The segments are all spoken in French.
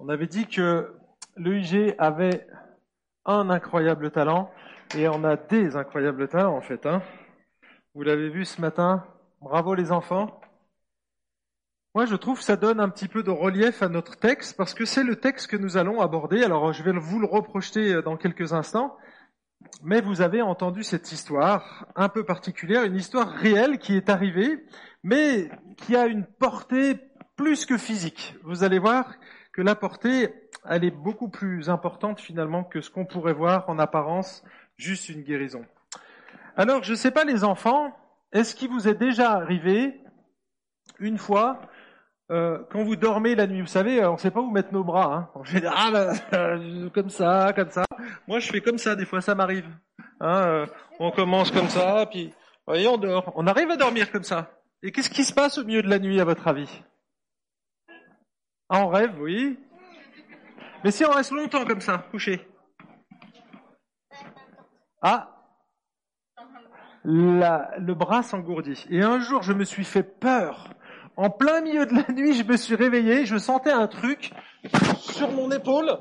On avait dit que l'EIG avait un incroyable talent et on a des incroyables talents en fait. Hein. Vous l'avez vu ce matin. Bravo les enfants. Moi, je trouve que ça donne un petit peu de relief à notre texte parce que c'est le texte que nous allons aborder. Alors, je vais vous le reprojeter dans quelques instants. Mais vous avez entendu cette histoire un peu particulière, une histoire réelle qui est arrivée, mais qui a une portée plus que physique. Vous allez voir que la portée, elle est beaucoup plus importante finalement que ce qu'on pourrait voir en apparence, juste une guérison. Alors, je ne sais pas les enfants, est-ce qu'il vous est déjà arrivé une fois euh, quand vous dormez la nuit, vous savez, on ne sait pas où mettre nos bras. Hein. En euh, comme ça, comme ça. Moi, je fais comme ça, des fois, ça m'arrive. Hein, euh, on commence comme ça, puis, voyez, on dort. On arrive à dormir comme ça. Et qu'est-ce qui se passe au milieu de la nuit, à votre avis? On rêve, oui. Mais si on reste longtemps comme ça, couché. Ah, le bras s'engourdit. Et un jour, je me suis fait peur en plein milieu de la nuit, je me suis réveillé, je sentais un truc sur mon épaule.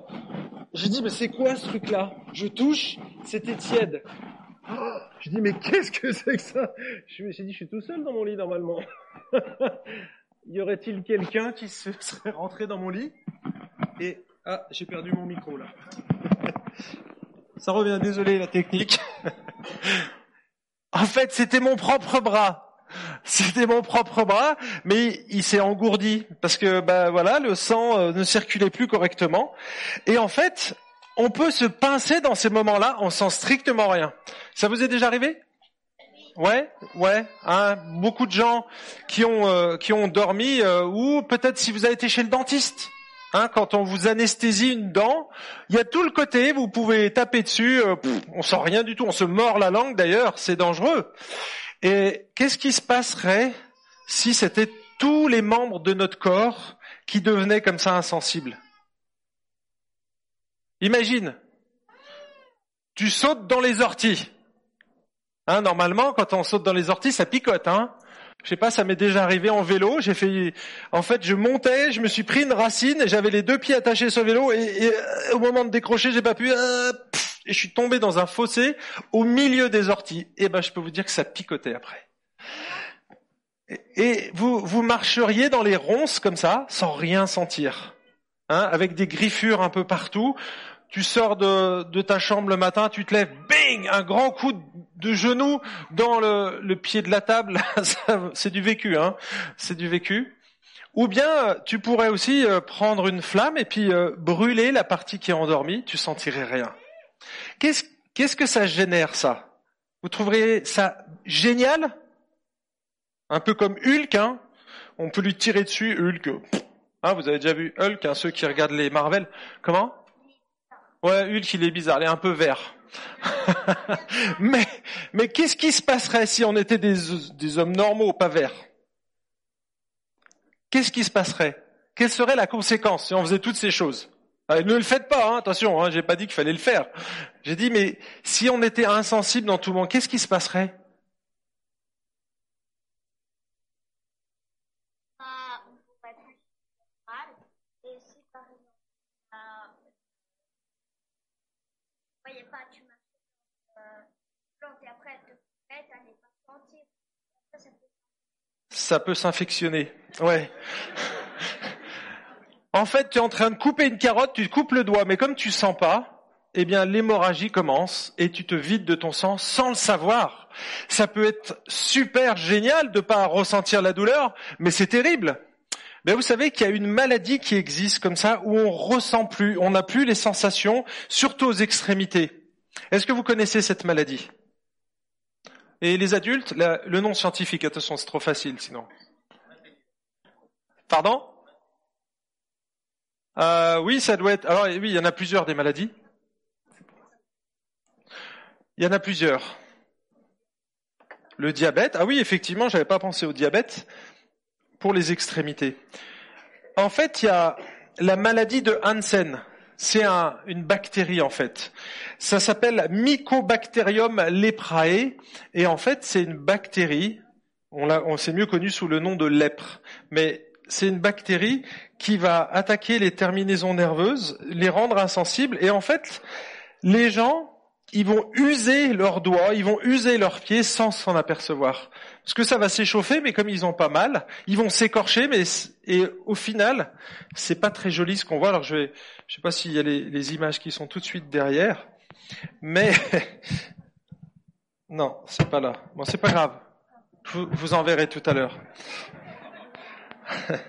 J'ai dit, mais c'est quoi ce truc-là? Je touche, c'était tiède. je dis, mais qu'est-ce que c'est que ça? Je me suis dit, je suis tout seul dans mon lit normalement. y aurait-il quelqu'un qui se serait rentré dans mon lit Et, ah, j'ai perdu mon micro là. ça revient, désolé la technique. en fait, c'était mon propre bras. C'était mon propre bras, mais il s'est engourdi parce que bah voilà, le sang euh, ne circulait plus correctement. Et en fait, on peut se pincer dans ces moments-là, on sent strictement rien. Ça vous est déjà arrivé? Ouais, ouais. Hein, beaucoup de gens qui ont euh, qui ont dormi euh, ou peut-être si vous avez été chez le dentiste. Hein, quand on vous anesthésie une dent, il y a tout le côté, vous pouvez taper dessus, on sent rien du tout, on se mord la langue d'ailleurs, c'est dangereux. Et qu'est-ce qui se passerait si c'était tous les membres de notre corps qui devenaient comme ça insensibles? Imagine, tu sautes dans les orties. Hein, normalement, quand on saute dans les orties, ça picote. Hein je sais pas, ça m'est déjà arrivé en vélo. J'ai fait, en fait, je montais, je me suis pris une racine, j'avais les deux pieds attachés sur le vélo, et, au moment de décrocher, j'ai pas pu. Euh, et je suis tombé dans un fossé au milieu des orties. Et ben, je peux vous dire que ça picotait après. Et, vous, vous marcheriez dans les ronces comme ça, sans rien sentir, hein, avec des griffures un peu partout. Tu sors de, ta chambre le matin, tu te lèves, bing, un grand coup de genou dans le, pied de la table. c'est du vécu, hein. C'est du vécu. Ou bien tu pourrais aussi euh, prendre une flamme et puis euh, brûler la partie qui est endormie, tu sentirais rien. Qu'est-ce, que ça génère, ça? Vous trouveriez ça génial? Un peu comme Hulk, hein On peut lui tirer dessus, Hulk. Hein, vous avez déjà vu Hulk, hein, ceux qui regardent les Marvel. Comment? Ouais, Hulk, il est bizarre, il est un peu vert. mais, mais qu'est-ce qui se passerait si on était des, hommes normaux, pas verts? Qu'est-ce qui se passerait? Quelle serait la conséquence si on faisait toutes ces choses? Ah, ne le faites pas, hein, attention, hein, j'ai pas dit qu'il fallait le faire. J'ai dit, mais si on était insensible dans tout le monde, qu'est-ce qui se passerait? Ça peut s'infectionner, ouais. En fait, tu es en train de couper une carotte, tu coupes le doigt, mais comme tu sens pas, eh bien, l'hémorragie commence et tu te vides de ton sang sans le savoir. Ça peut être super génial de pas ressentir la douleur, mais c'est terrible. Mais vous savez qu'il y a une maladie qui existe comme ça où on ressent plus, on n'a plus les sensations, surtout aux extrémités. Est-ce que vous connaissez cette maladie? Et les adultes, le nom scientifique, attention, c'est trop facile sinon. Pardon? Euh, oui, ça doit être. Alors oui, il y en a plusieurs des maladies. Il y en a plusieurs. Le diabète. Ah oui, effectivement, j'avais pas pensé au diabète pour les extrémités. En fait, il y a la maladie de Hansen. C'est un, une bactérie en fait. Ça s'appelle Mycobacterium leprae et en fait c'est une bactérie. On, l'a, on s'est mieux connu sous le nom de lèpre, mais c'est une bactérie qui va attaquer les terminaisons nerveuses, les rendre insensibles, et en fait, les gens, ils vont user leurs doigts, ils vont user leurs pieds sans s'en apercevoir. Parce que ça va s'échauffer, mais comme ils ont pas mal, ils vont s'écorcher, mais et au final, c'est pas très joli ce qu'on voit. Alors je vais, je sais pas s'il y a les, les images qui sont tout de suite derrière, mais non, c'est pas là. Bon, c'est pas grave. Je vous enverrai tout à l'heure.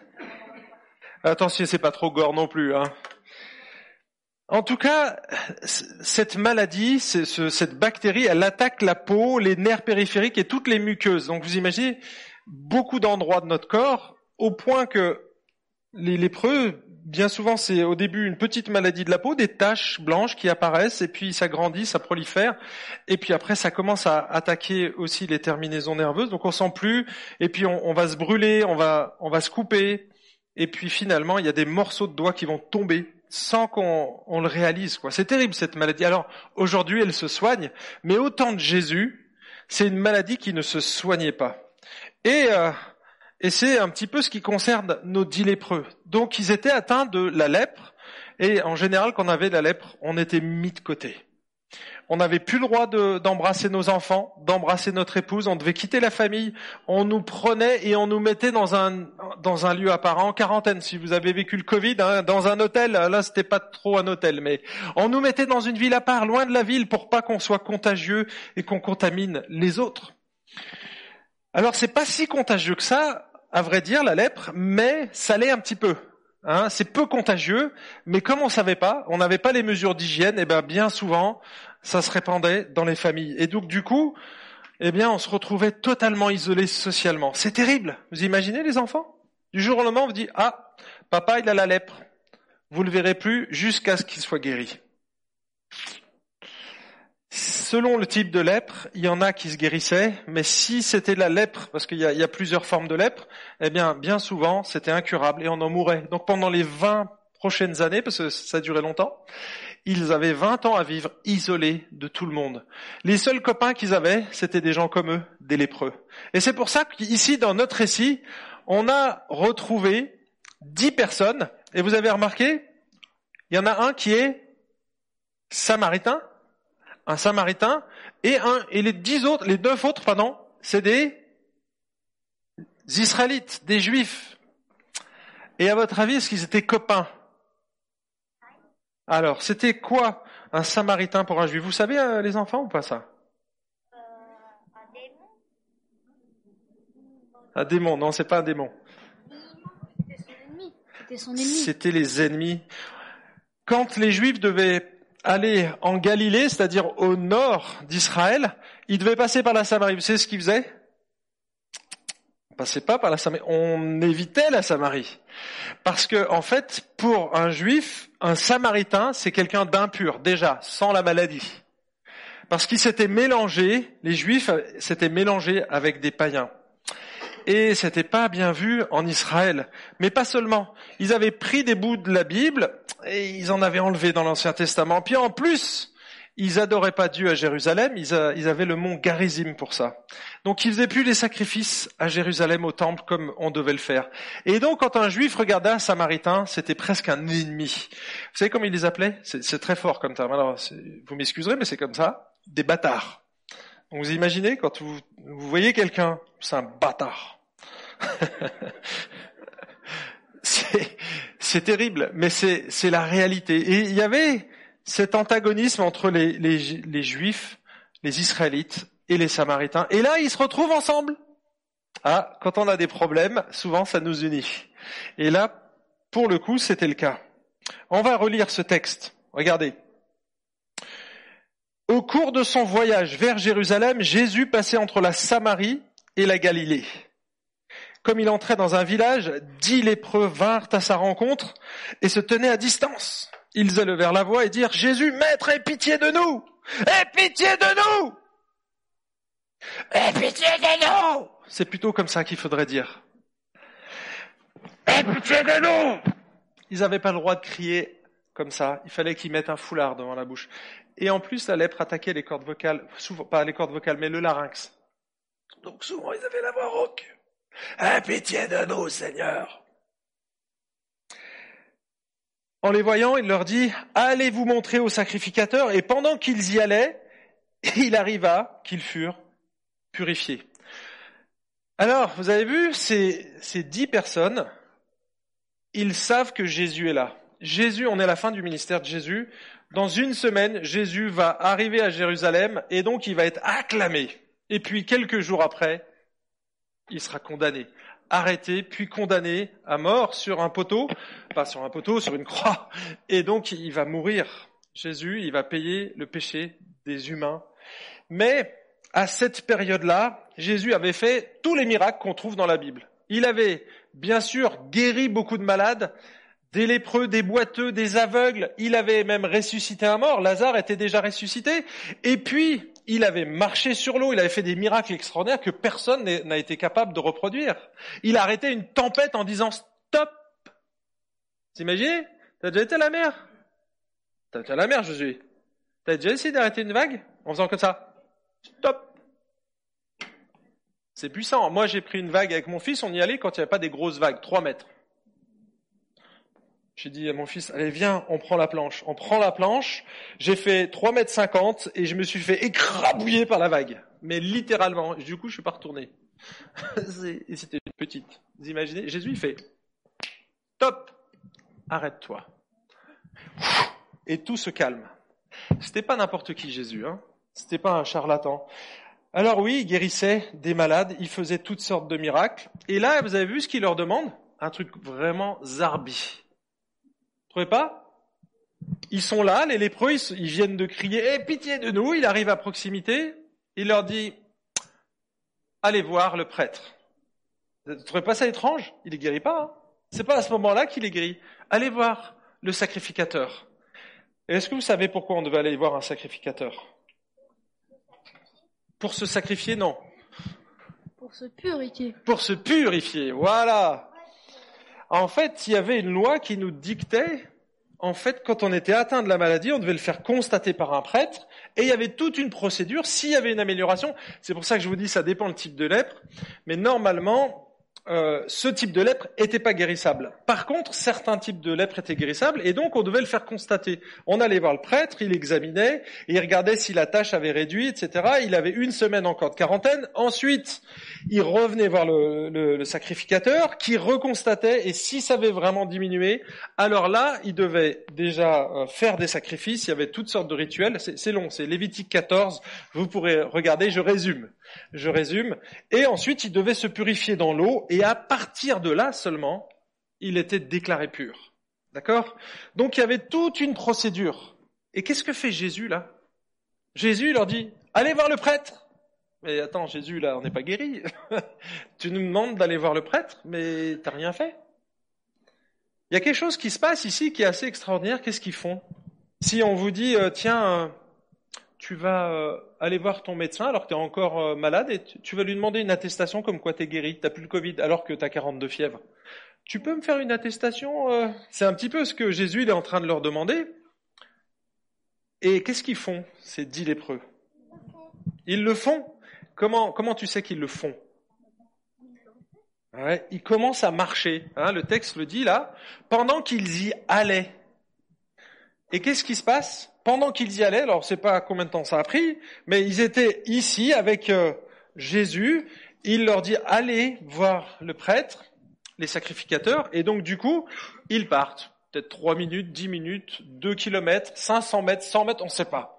Attention, c'est pas trop gore non plus. Hein. En tout cas, cette maladie, cette bactérie, elle attaque la peau, les nerfs périphériques et toutes les muqueuses. Donc vous imaginez beaucoup d'endroits de notre corps, au point que les lépreux, bien souvent, c'est au début une petite maladie de la peau, des taches blanches qui apparaissent, et puis ça grandit, ça prolifère, et puis après ça commence à attaquer aussi les terminaisons nerveuses, donc on sent plus, et puis on, va se brûler, on va, on va se couper, et puis finalement il y a des morceaux de doigts qui vont tomber sans qu'on le réalise. Quoi. C'est terrible cette maladie. Alors aujourd'hui, elle se soigne, mais au temps de Jésus, c'est une maladie qui ne se soignait pas. Et, euh, et c'est un petit peu ce qui concerne nos dix lépreux. Donc ils étaient atteints de la lèpre, et en général, quand on avait la lèpre, on était mis de côté on n'avait plus le droit d'embrasser nos enfants, d'embrasser notre épouse, on devait quitter la famille, on nous prenait et on nous mettait dans un dans un lieu apparent, en quarantaine. Si vous avez vécu le Covid, hein, dans un hôtel, là c'était pas trop un hôtel, mais on nous mettait dans une ville à part, loin de la ville, pour pas qu'on soit contagieux et qu'on contamine les autres. Alors c'est pas si contagieux que ça, à vrai dire, la lèpre, mais ça l'est un petit peu. Hein, c'est peu contagieux, mais comme on savait pas, on n'avait pas les mesures d'hygiène, et eh ben bien souvent, ça se répandait dans les familles. Et donc du coup, eh bien, on se retrouvait totalement isolé socialement. C'est terrible. Vous imaginez les enfants? Du jour au lendemain, on vous dit ah, papa il a la lèpre. Vous le verrez plus jusqu'à ce qu'il soit guéri. Selon le type de lèpre, il y en a qui se guérissaient, mais si c'était la lèpre, parce qu'il y, a, plusieurs formes de lèpre, eh bien, bien souvent, c'était incurable et on en mourait. Donc pendant les 20 prochaines années, parce que ça durait longtemps, ils avaient 20 ans à vivre isolés de tout le monde. Les seuls copains qu'ils avaient, c'était des gens comme eux, des lépreux. Et c'est pour ça qu'ici, dans notre récit, on a retrouvé 10 personnes, et vous avez remarqué, il y en a un qui est samaritain, un samaritain, et un, et les dix autres, les neuf autres, pardon, c'est des Israélites, des Juifs. Et à votre avis, est-ce qu'ils étaient copains? Alors, c'était quoi un samaritain pour un juif? Vous savez, euh, les enfants, ou pas ça? Euh, Un démon Un démon, non, c'est pas un démon. C'était son ennemi. C'était les ennemis. Quand les juifs devaient aller en Galilée, c'est-à-dire au nord d'Israël, ils devaient passer par la Samarie. Vous savez ce qu'ils faisaient on passait pas par la Samarie, on évitait la Samarie. Parce que, en fait, pour un juif, un samaritain, c'est quelqu'un d'impur, déjà, sans la maladie. Parce qu'ils s'étaient mélangés, les juifs s'étaient mélangés avec des païens. Et c'était pas bien vu en Israël. Mais pas seulement. Ils avaient pris des bouts de la Bible et ils en avaient enlevé dans l'Ancien Testament. Puis en plus, ils adoraient pas Dieu à Jérusalem, ils, avaient le mont Garizim pour ça. Donc ils faisaient plus les sacrifices à Jérusalem au temple comme on devait le faire. Et donc quand un juif regardait un samaritain, c'était presque un ennemi. Vous savez comment ils les appelaient? C'est très fort comme terme. Alors vous m'excuserez, mais c'est comme ça. Des bâtards. Vous imaginez quand vous, vous voyez quelqu'un, c'est un bâtard. c'est terrible, mais c'est la réalité. Et il y avait cet antagonisme entre les, les, Juifs, les Israélites et les Samaritains. Et là, ils se retrouvent ensemble. Ah, quand on a des problèmes, souvent ça nous unit. Et là, pour le coup, c'était le cas. On va relire ce texte. Regardez. Au cours de son voyage vers Jérusalem, Jésus passait entre la Samarie et la Galilée. Comme il entrait dans un village, dix lépreux vinrent à sa rencontre et se tenaient à distance. Ils élevèrent la voix et dirent, Jésus, maître, aie pitié de nous! Aie pitié de nous! Aie pitié de nous! C'est plutôt comme ça qu'il faudrait dire. Aie pitié de nous! Ils n'avaient pas le droit de crier comme ça. Il fallait qu'ils mettent un foulard devant la bouche. Et en plus, la lèpre attaquait les cordes vocales, souvent, pas les cordes vocales, mais le larynx. Donc souvent, ils avaient la voix rauque. Aie pitié de nous, Seigneur. En les voyant, il leur dit, allez vous montrer au sacrificateur. Et pendant qu'ils y allaient, il arriva qu'ils furent purifiés. Alors, vous avez vu, ces, ces dix personnes, ils savent que Jésus est là. Jésus, on est à la fin du ministère de Jésus. Dans une semaine, Jésus va arriver à Jérusalem et donc il va être acclamé. Et puis quelques jours après, il sera condamné, arrêté, puis condamné à mort sur un poteau, pas sur un poteau, sur une croix. Et donc il va mourir. Jésus, il va payer le péché des humains. Mais à cette période-là, Jésus avait fait tous les miracles qu'on trouve dans la Bible. Il avait bien sûr guéri beaucoup de malades, des lépreux, des boiteux, des aveugles. Il avait même ressuscité un mort. Lazare était déjà ressuscité. Et puis, il avait marché sur l'eau. Il avait fait des miracles extraordinaires que personne n'a été capable de reproduire. Il a arrêté une tempête en disant stop. T'imagines? T'as déjà été à la mer? T'as été à la mer, Jésus. T'as déjà essayé d'arrêter une vague en faisant comme ça? Stop. C'est puissant. Moi, j'ai pris une vague avec mon fils. On y allait quand il n'y avait pas des grosses vagues, 3 mètres. J'ai dit à mon fils, allez viens, on prend la planche. On prend la planche. J'ai fait 3 mètres 50 et je me suis fait écrabouiller par la vague. Mais littéralement. Du coup, je suis pas retourné. et c'était une petite. Vous imaginez Jésus, il fait, top, arrête-toi. Et tout se calme. C'était pas n'importe qui Jésus, hein. C'était pas un charlatan. Alors oui, il guérissait des malades, il faisait toutes sortes de miracles. Et là, vous avez vu ce qu'il leur demande? Un truc vraiment zarbi trouvez pas? Ils sont là, les lépreux, ils, viennent de crier Eh, pitié de nous Il arrive à proximité, il leur dit Allez voir le prêtre. Vous ne trouvez pas ça étrange? Il ne guérit pas. Hein? C'est pas à ce moment-là qu'il est guéri. Allez voir le sacrificateur. Est-ce que vous savez pourquoi on devait aller voir un sacrificateur? Pour se sacrifier, non. Pour se purifier. Pour se purifier, voilà. En fait, il y avait une loi qui nous dictait, en fait, quand on était atteint de la maladie, on devait le faire constater par un prêtre, et il y avait toute une procédure. S'il y avait une amélioration, c'est pour ça que je vous dis, ça dépend le type de lèpre, mais normalement, euh, ce type de lèpre n'était pas guérissable. Par contre, certains types de lèpre étaient guérissables et donc on devait le faire constater. On allait voir le prêtre, il examinait, il regardait si la tâche avait réduit, etc. Il avait une semaine encore de quarantaine. Ensuite, il revenait voir le, le sacrificateur qui reconstatait et si ça avait vraiment diminué, alors là, il devait déjà euh, faire des sacrifices. Il y avait toutes sortes de rituels. C'est long, c'est Lévitique 14. Vous pourrez regarder, je résume. Je résume. Et ensuite, il devait se purifier dans l'eau, et à partir de là seulement, il était déclaré pur. D'accord? Donc il y avait toute une procédure. Et qu'est-ce que fait Jésus là? Jésus leur dit, allez voir le prêtre. Mais attends, Jésus là, on n'est pas guéri. tu nous demandes d'aller voir le prêtre, mais t'as rien fait. Il y a quelque chose qui se passe ici qui est assez extraordinaire. Qu'est-ce qu'ils font? Si on vous dit, euh, tiens, euh, tu vas euh, aller voir ton médecin alors que tu es encore euh, malade et tu vas lui demander une attestation comme quoi tu es guéri, tu plus le Covid alors que tu as 42 fièvres. Tu peux me faire une attestation euh? C'est un petit peu ce que Jésus est en train de leur demander. Et qu'est-ce qu'ils font, ces dix lépreux? Ils le font. Comment, comment tu sais qu'ils le font? Ils commencent à marcher. Hein, le texte le dit là. Pendant qu'ils y allaient. Et qu'est-ce qui se passe pendant qu'ils y allaient, alors je sais pas combien de temps ça a pris, mais ils étaient ici avec euh, Jésus, il leur dit allez voir le prêtre, les sacrificateurs, et donc du coup, ils partent. Peut-être 3 minutes, 10 minutes, 2 kilomètres, 500 mètres, 100 mètres, on ne sait pas.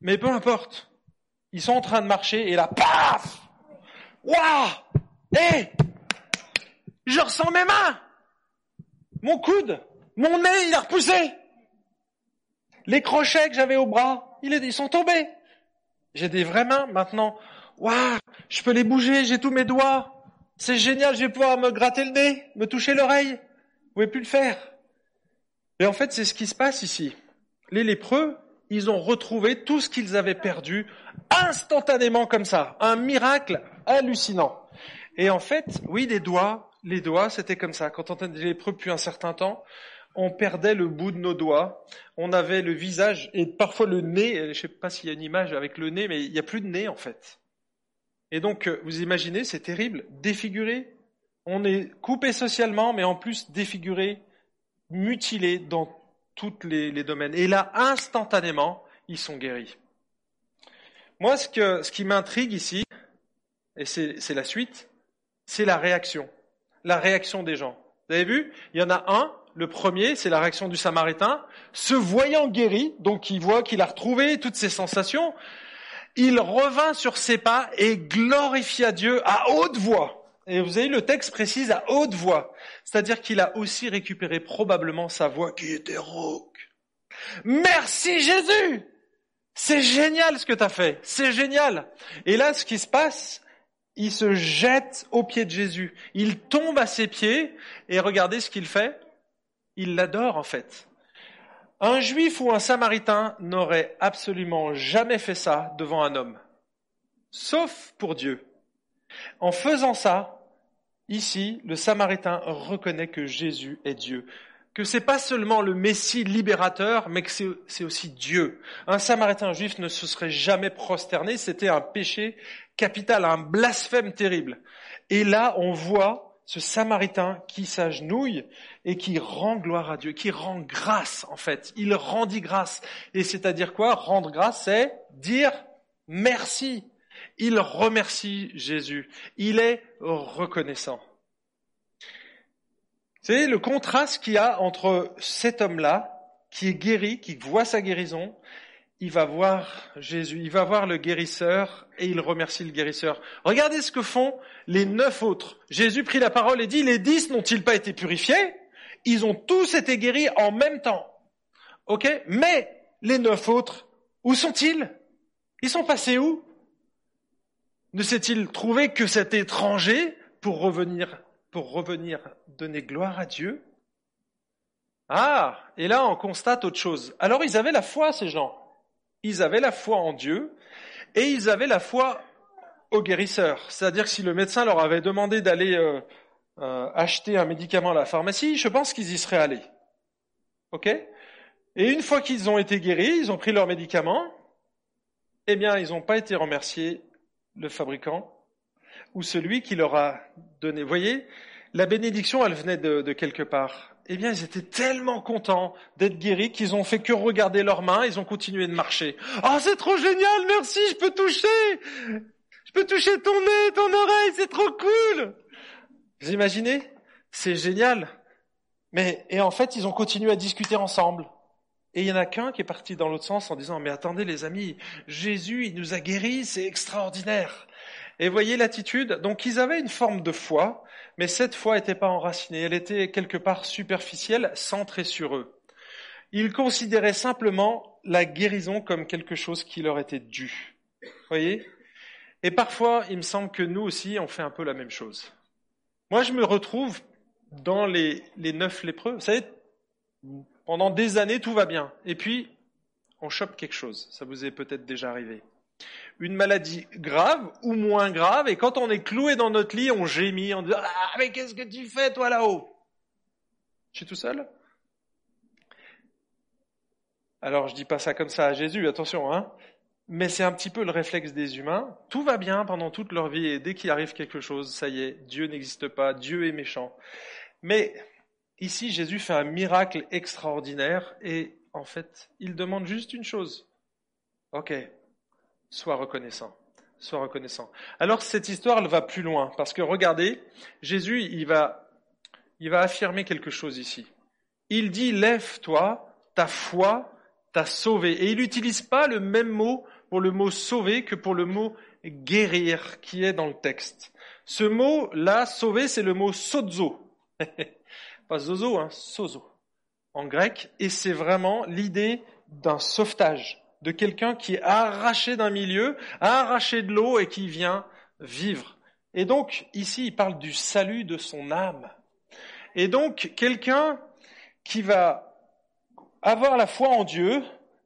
Mais peu importe. Ils sont en train de marcher et là, paf! Waouh! Hé! Je ressens mes mains! Mon coude Mon nez, il a repoussé les crochets que j'avais au bras, ils sont tombés. J'ai des vraies mains maintenant. Waouh, je peux les bouger, j'ai tous mes doigts. C'est génial, je vais pouvoir me gratter le nez, me toucher l'oreille. Vous pouvez plus le faire. Et en fait, c'est ce qui se passe ici. Les lépreux, ils ont retrouvé tout ce qu'ils avaient perdu instantanément comme ça. Un miracle hallucinant. Et en fait, oui, les doigts, les doigts, c'était comme ça. Quand on était lépreux depuis un certain temps, on perdait le bout de nos doigts, on avait le visage et parfois le nez, je ne sais pas s'il y a une image avec le nez, mais il n'y a plus de nez en fait. Et donc, euh, vous imaginez, c'est terrible, défiguré. On est coupé socialement, mais en plus défiguré, mutilé dans tous les, les domaines. Et là, instantanément, ils sont guéris. Moi, ce, que, ce qui m'intrigue ici, et c'est la suite, c'est la réaction. La réaction des gens. Vous avez vu? Il y en a un, le premier, c'est la réaction du Samaritain, se voyant guéri, donc il voit qu'il a retrouvé toutes ses sensations, il revint sur ses pas et glorifia Dieu à haute voix. Et vous avez le texte précise à haute voix. C'est-à-dire qu'il a aussi récupéré probablement sa voix qui était rauque. Merci Jésus! C'est génial ce que tu as fait. C'est génial. Et là, ce qui se passe, il se jette aux pieds de Jésus. Il tombe à ses pieds et regardez ce qu'il fait. Il l'adore en fait. Un juif ou un samaritain n'aurait absolument jamais fait ça devant un homme, sauf pour Dieu. En faisant ça, ici, le samaritain reconnaît que Jésus est Dieu, que c'est pas seulement le Messie libérateur, mais que c'est aussi Dieu. Un samaritain juif ne se serait jamais prosterné, c'était un péché capital, un blasphème terrible. Et là, on voit ce Samaritain qui s'agenouille et qui rend gloire à Dieu, qui rend grâce en fait. Il rendit grâce. Et c'est-à-dire quoi? Rendre grâce, c'est dire merci. Il remercie Jésus. Il est reconnaissant. C'est le contraste qu'il y a entre cet homme-là, qui est guéri, qui voit sa guérison, il va voir Jésus, il va voir le guérisseur et il remercie le guérisseur. Regardez ce que font les neuf autres. Jésus prit la parole et dit, les dix n'ont-ils pas été purifiés? Ils ont tous été guéris en même temps. Ok? Mais les neuf autres, où sont-ils? Ils sont passés où? Ne s'est-il trouvé que cet étranger pour revenir, pour revenir donner gloire à Dieu? Ah, et là on constate autre chose. Alors ils avaient la foi, ces gens ils avaient la foi en Dieu et ils avaient la foi au guérisseur. C'est-à-dire que si le médecin leur avait demandé d'aller euh, euh, acheter un médicament à la pharmacie, je pense qu'ils y seraient allés. OK? Et une fois qu'ils ont été guéris, ils ont pris leur médicament, eh bien, ils n'ont pas été remerciés, le fabricant ou celui qui leur a donné. Vous voyez, la bénédiction, elle venait de quelque part eh bien, ils étaient tellement contents d'être guéris qu'ils ont fait que regarder leurs mains, ils ont continué de marcher. Ah, oh, c'est trop génial, merci, je peux toucher, je peux toucher ton nez, ton oreille, c'est trop cool. Vous imaginez? C'est génial. Mais et en fait, ils ont continué à discuter ensemble. Et il y en a qu'un qui est parti dans l'autre sens en disant mais attendez les amis, Jésus il nous a guéris, c'est extraordinaire. Et voyez l'attitude. Donc ils avaient une forme de foi, mais cette foi n'était pas enracinée, elle était quelque part superficielle, centrée sur eux. Ils considéraient simplement la guérison comme quelque chose qui leur était dû. Voyez? Et parfois, il me semble que nous aussi, on fait un peu la même chose. Moi, je me retrouve dans les, les neuf lépreux. Vous savez, pendant des années, tout va bien. Et puis, on chope quelque chose. Ça vous est peut-être déjà arrivé une maladie grave ou moins grave, et quand on est cloué dans notre lit, on gémit, on dit Ah, mais qu'est-ce que tu fais, toi, là-haut? Je suis tout seul? Alors, je dis pas ça comme ça à Jésus, attention, hein mais c'est un petit peu le réflexe des humains. Tout va bien pendant toute leur vie, et dès qu'il arrive quelque chose, ça y est, Dieu n'existe pas, Dieu est méchant. Mais ici, Jésus fait un miracle extraordinaire, et en fait, il demande juste une chose. Ok, Sois reconnaissant. Sois reconnaissant. Alors cette histoire, va plus loin, parce que regardez, Jésus, il va, il va affirmer quelque chose ici. Il dit, lève-toi, ta foi t'a sauvé. Et il n'utilise pas le même mot pour le mot sauver que pour le mot guérir qui est dans le texte. Ce mot-là, sauver, c'est le mot sozo. pas zozo, hein, sozo en grec, et c'est vraiment l'idée d'un sauvetage de quelqu'un qui est arraché d'un milieu, arraché de l'eau et qui vient vivre. Et donc, ici, il parle du salut de son âme. Et donc, quelqu'un qui va avoir la foi en Dieu,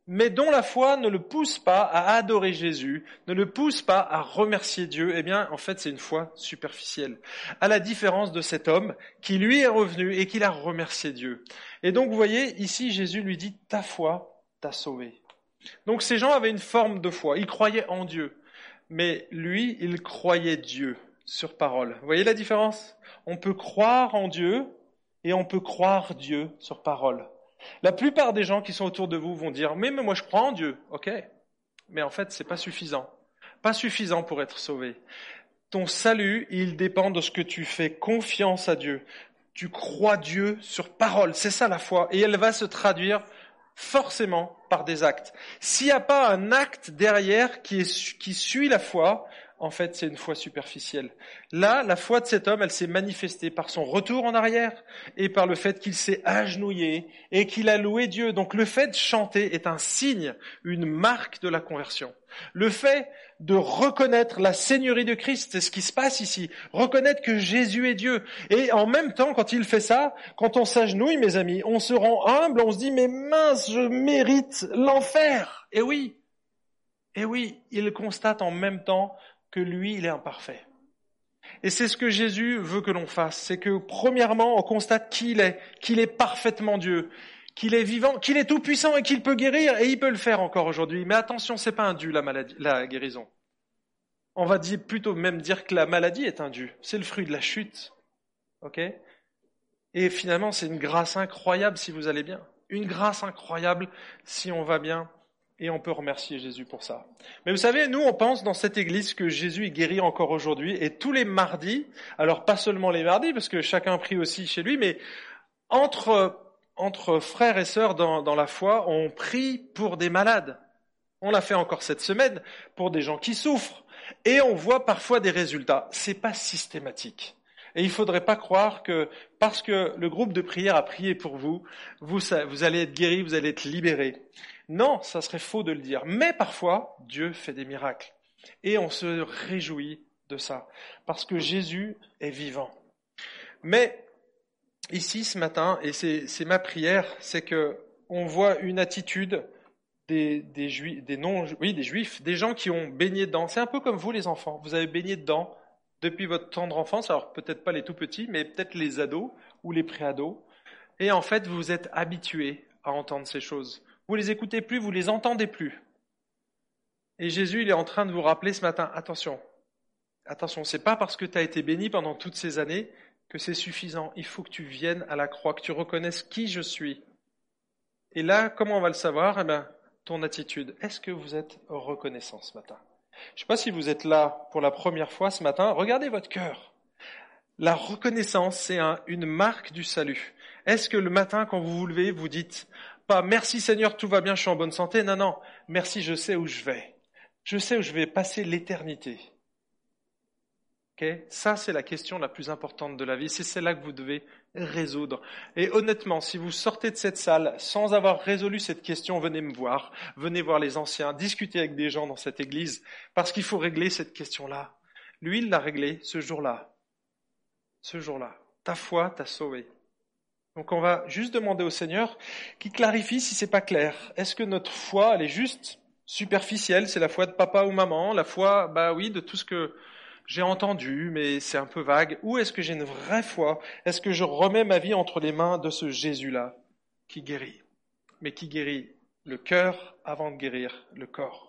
mais dont la foi ne le pousse pas à adorer Jésus, ne le pousse pas à remercier Dieu, eh bien, en fait, c'est une foi superficielle. À la différence de cet homme qui lui est revenu et qui a remercié Dieu. Et donc, vous voyez, ici, Jésus lui dit, ta foi t'a sauvé. Donc ces gens avaient une forme de foi, ils croyaient en Dieu, mais lui, il croyait Dieu sur parole. Vous voyez la différence? On peut croire en Dieu et on peut croire Dieu sur parole. La plupart des gens qui sont autour de vous vont dire Mais, mais moi je crois en Dieu, ok Mais en fait, c'est pas suffisant. Pas suffisant pour être sauvé. Ton salut, il dépend de ce que tu fais confiance à Dieu. Tu crois Dieu sur parole. C'est ça la foi. Et elle va se traduire forcément par des actes. S'il n'y a pas un acte derrière qui, suit la foi, en fait, c'est une foi superficielle. Là, la foi de cet homme, elle s'est manifestée par son retour en arrière et par le fait qu'il s'est agenouillé et qu'il a loué Dieu. Donc le fait de chanter est un signe, une marque de la conversion. Le fait de reconnaître la Seigneurie de Christ, c'est ce qui se passe ici. Reconnaître que Jésus est Dieu. Et en même temps, quand il fait ça, quand on s'agenouille, mes amis, on se rend humble, on se dit, mais mince, je mérite l'enfer. Et oui, et oui, il constate en même temps que lui, il est imparfait. Et c'est ce que Jésus veut que l'on fasse, c'est que premièrement, on constate qui il est, qu'il est parfaitement Dieu, qu'il est vivant, qu'il est tout puissant et qu'il peut guérir, et il peut le faire encore aujourd'hui. Mais attention, c'est pas un dû la maladie, la guérison. On va dire, plutôt même dire que la maladie est un dû. C'est le fruit de la chute. Ok? Et finalement, c'est une grâce incroyable si vous allez bien. Une grâce incroyable si on va bien. Et on peut remercier Jésus pour ça. Mais vous savez, nous, on pense dans cette église que Jésus est guéri encore aujourd'hui. Et tous les mardis, alors pas seulement les mardis, parce que chacun prie aussi chez lui, mais entre, entre frères et sœurs dans, dans la foi, on prie pour des malades. On l'a fait encore cette semaine pour des gens qui souffrent. Et on voit parfois des résultats. C'est pas systématique. Et il faudrait pas croire que parce que le groupe de prière a prié pour vous, vous, vous allez être guéri, vous allez être libéré. Non, ça serait faux de le dire. Mais parfois, Dieu fait des miracles. Et on se réjouit de ça. Parce que Jésus est vivant. Mais ici, ce matin, et c'est ma prière, c'est que on voit une attitude des, juifs, des juifs, des gens qui ont baigné dedans. C'est un peu comme vous, les enfants. Vous avez baigné dedans depuis votre tendre enfance. Alors peut-être pas les tout petits, mais peut-être les ados ou les préados. Et en fait, vous êtes habitués à entendre ces choses. Vous les écoutez plus, vous les entendez plus. Et Jésus, il est en train de vous rappeler ce matin, attention, attention, c'est pas parce que tu as été béni pendant toutes ces années que c'est suffisant. Il faut que tu viennes à la croix, que tu reconnaisses qui je suis. Et là, comment on va le savoir? Eh bien, ton attitude. Est-ce que vous êtes reconnaissant ce matin? Je ne sais pas si vous êtes là pour la première fois ce matin. Regardez votre cœur. La reconnaissance, c'est une marque du salut. Est-ce que le matin, quand vous vous levez, vous dites pas merci Seigneur, tout va bien, je suis en bonne santé. Non, non. Merci, je sais où je vais. Je sais où je vais passer l'éternité. Ça, c'est la question la plus importante de la vie. C'est celle-là que vous devez résoudre. Et honnêtement, si vous sortez de cette salle sans avoir résolu cette question, venez me voir. Venez voir les anciens. Discutez avec des gens dans cette église. Parce qu'il faut régler cette question-là. Lui, il l'a réglée ce jour-là. Ce jour-là. Ta foi t'a sauvé. Donc on va juste demander au Seigneur qui clarifie si c'est pas clair. Est-ce que notre foi, elle est juste superficielle, c'est la foi de papa ou maman, la foi, bah oui, de tout ce que j'ai entendu, mais c'est un peu vague. Ou est-ce que j'ai une vraie foi? Est-ce que je remets ma vie entre les mains de ce Jésus-là qui guérit, mais qui guérit le cœur avant de guérir le corps